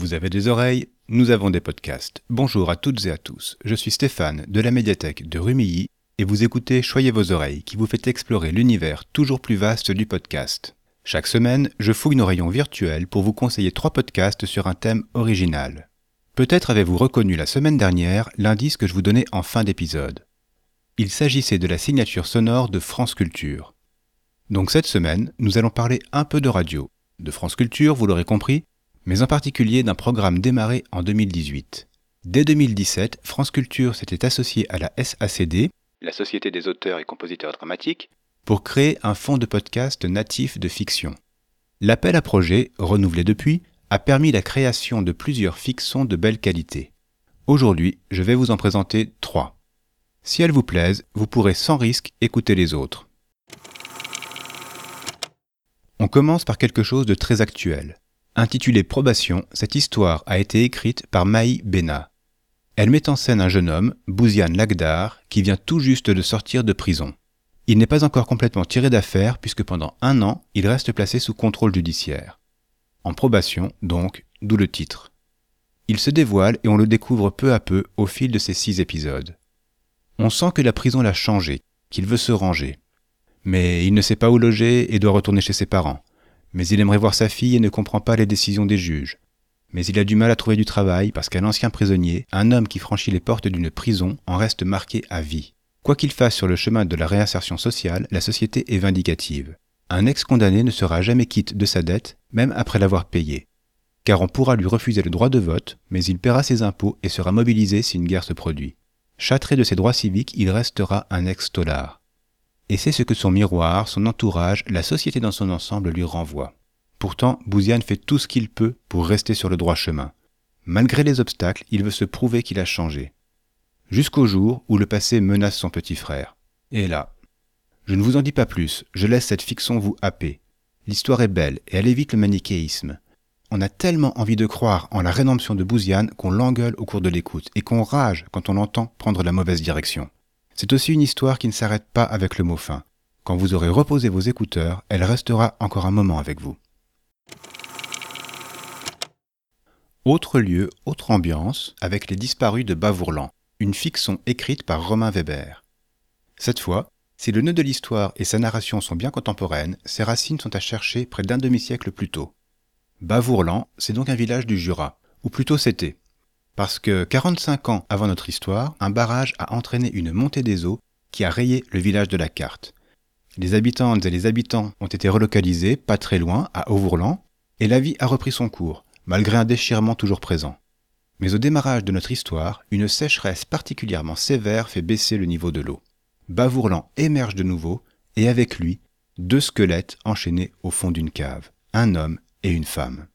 Vous avez des oreilles, nous avons des podcasts. Bonjour à toutes et à tous, je suis Stéphane de la médiathèque de Rumilly et vous écoutez Choyez vos oreilles qui vous fait explorer l'univers toujours plus vaste du podcast. Chaque semaine, je fouille nos rayons virtuels pour vous conseiller trois podcasts sur un thème original. Peut-être avez-vous reconnu la semaine dernière l'indice que je vous donnais en fin d'épisode. Il s'agissait de la signature sonore de France Culture. Donc cette semaine, nous allons parler un peu de radio. De France Culture, vous l'aurez compris, mais en particulier d'un programme démarré en 2018. Dès 2017, France Culture s'était associée à la SACD, la Société des auteurs et compositeurs dramatiques, pour créer un fonds de podcast natif de fiction. L'appel à projet, renouvelé depuis, a permis la création de plusieurs fictions de belle qualité. Aujourd'hui, je vais vous en présenter trois. Si elles vous plaisent, vous pourrez sans risque écouter les autres. On commence par quelque chose de très actuel. Intitulée Probation, cette histoire a été écrite par Maï Bena. Elle met en scène un jeune homme, Bouziane Lagdar, qui vient tout juste de sortir de prison. Il n'est pas encore complètement tiré d'affaire puisque pendant un an, il reste placé sous contrôle judiciaire. En probation, donc, d'où le titre. Il se dévoile et on le découvre peu à peu au fil de ces six épisodes. On sent que la prison l'a changé, qu'il veut se ranger. Mais il ne sait pas où loger et doit retourner chez ses parents mais il aimerait voir sa fille et ne comprend pas les décisions des juges. Mais il a du mal à trouver du travail parce qu'un ancien prisonnier, un homme qui franchit les portes d'une prison, en reste marqué à vie. Quoi qu'il fasse sur le chemin de la réinsertion sociale, la société est vindicative. Un ex-condamné ne sera jamais quitte de sa dette, même après l'avoir payée. Car on pourra lui refuser le droit de vote, mais il paiera ses impôts et sera mobilisé si une guerre se produit. Châtré de ses droits civiques, il restera un ex-tolard et c'est ce que son miroir, son entourage, la société dans son ensemble lui renvoie. Pourtant, Bouziane fait tout ce qu'il peut pour rester sur le droit chemin. Malgré les obstacles, il veut se prouver qu'il a changé. Jusqu'au jour où le passé menace son petit frère. Et là. Je ne vous en dis pas plus, je laisse cette fiction vous happer. L'histoire est belle et elle évite le manichéisme. On a tellement envie de croire en la rédemption de Bouziane qu'on l'engueule au cours de l'écoute et qu'on rage quand on l'entend prendre la mauvaise direction. C'est aussi une histoire qui ne s'arrête pas avec le mot fin. Quand vous aurez reposé vos écouteurs, elle restera encore un moment avec vous. Autre lieu, autre ambiance, avec les disparus de Bavourlan, une fiction écrite par Romain Weber. Cette fois, si le nœud de l'histoire et sa narration sont bien contemporaines, ses racines sont à chercher près d'un demi-siècle plus tôt. Bavourlan, c'est donc un village du Jura, ou plutôt c'était. Parce que 45 ans avant notre histoire, un barrage a entraîné une montée des eaux qui a rayé le village de la carte. Les habitantes et les habitants ont été relocalisés pas très loin, à Auvourlan, et la vie a repris son cours, malgré un déchirement toujours présent. Mais au démarrage de notre histoire, une sécheresse particulièrement sévère fait baisser le niveau de l'eau. Bavourlan émerge de nouveau, et avec lui, deux squelettes enchaînés au fond d'une cave, un homme et une femme.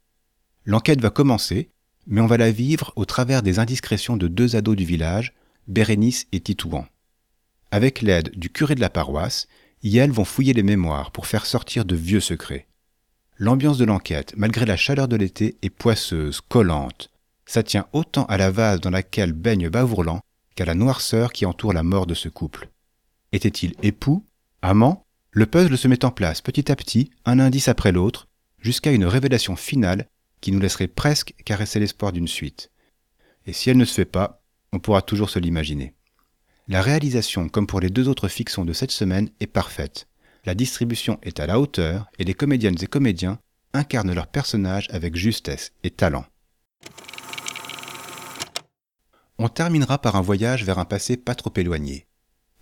L'enquête va commencer, mais on va la vivre au travers des indiscrétions de deux ados du village, Bérénice et Titouan. Avec l'aide du curé de la paroisse, elles vont fouiller les mémoires pour faire sortir de vieux secrets. L'ambiance de l'enquête, malgré la chaleur de l'été, est poisseuse, collante. Ça tient autant à la vase dans laquelle baigne Bavourlan qu'à la noirceur qui entoure la mort de ce couple. Était-il époux Amant? Le puzzle se met en place petit à petit, un indice après l'autre, jusqu'à une révélation finale qui nous laisserait presque caresser l'espoir d'une suite. Et si elle ne se fait pas, on pourra toujours se l'imaginer. La réalisation, comme pour les deux autres fictions de cette semaine, est parfaite. La distribution est à la hauteur et les comédiennes et comédiens incarnent leurs personnages avec justesse et talent. On terminera par un voyage vers un passé pas trop éloigné.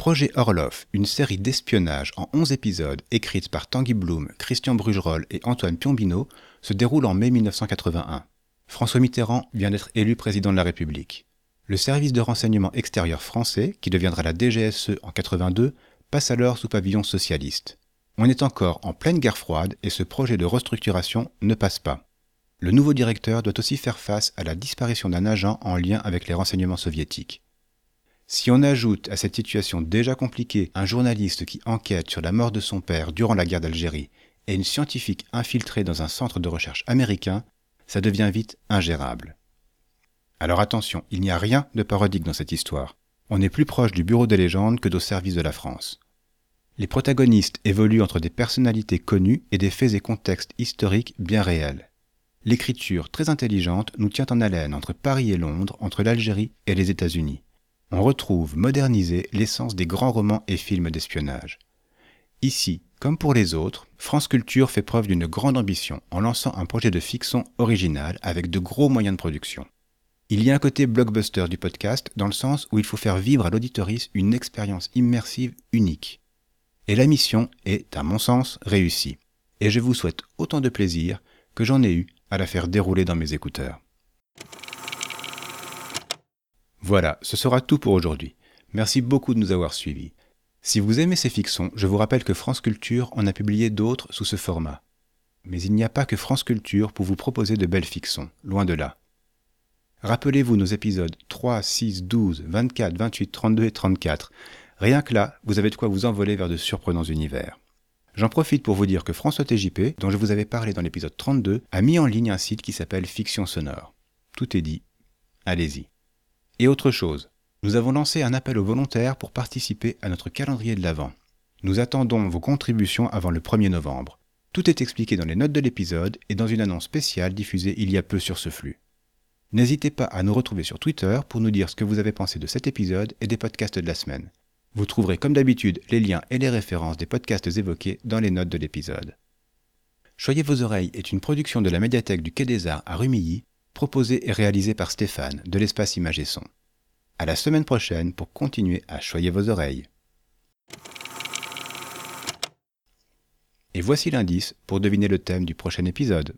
Projet Orloff, une série d'espionnage en 11 épisodes écrite par Tanguy Bloom, Christian Brugerolles et Antoine Piombino, se déroule en mai 1981. François Mitterrand vient d'être élu président de la République. Le service de renseignement extérieur français, qui deviendra la DGSE en 82, passe alors sous pavillon socialiste. On est encore en pleine guerre froide et ce projet de restructuration ne passe pas. Le nouveau directeur doit aussi faire face à la disparition d'un agent en lien avec les renseignements soviétiques. Si on ajoute à cette situation déjà compliquée un journaliste qui enquête sur la mort de son père durant la guerre d'Algérie et une scientifique infiltrée dans un centre de recherche américain, ça devient vite ingérable. Alors attention, il n'y a rien de parodique dans cette histoire. On est plus proche du bureau des légendes que d'au service de la France. Les protagonistes évoluent entre des personnalités connues et des faits et contextes historiques bien réels. L'écriture très intelligente nous tient en haleine entre Paris et Londres, entre l'Algérie et les États-Unis. On retrouve modernisé l'essence des grands romans et films d'espionnage. Ici, comme pour les autres, France Culture fait preuve d'une grande ambition en lançant un projet de fiction original avec de gros moyens de production. Il y a un côté blockbuster du podcast dans le sens où il faut faire vivre à l'auditoris une expérience immersive unique. Et la mission est, à mon sens, réussie. Et je vous souhaite autant de plaisir que j'en ai eu à la faire dérouler dans mes écouteurs. Voilà, ce sera tout pour aujourd'hui. Merci beaucoup de nous avoir suivis. Si vous aimez ces fictions, je vous rappelle que France Culture en a publié d'autres sous ce format. Mais il n'y a pas que France Culture pour vous proposer de belles fictions, loin de là. Rappelez-vous nos épisodes 3, 6, 12, 24, 28, 32 et 34. Rien que là, vous avez de quoi vous envoler vers de surprenants univers. J'en profite pour vous dire que François TJP, dont je vous avais parlé dans l'épisode 32, a mis en ligne un site qui s'appelle Fiction Sonore. Tout est dit. Allez-y. Et autre chose, nous avons lancé un appel aux volontaires pour participer à notre calendrier de l'Avent. Nous attendons vos contributions avant le 1er novembre. Tout est expliqué dans les notes de l'épisode et dans une annonce spéciale diffusée il y a peu sur ce flux. N'hésitez pas à nous retrouver sur Twitter pour nous dire ce que vous avez pensé de cet épisode et des podcasts de la semaine. Vous trouverez comme d'habitude les liens et les références des podcasts évoqués dans les notes de l'épisode. Choyez vos oreilles est une production de la médiathèque du Quai des Arts à Rumilly proposé et réalisé par Stéphane de l'espace Image et Son. À la semaine prochaine pour continuer à choyer vos oreilles. Et voici l'indice pour deviner le thème du prochain épisode.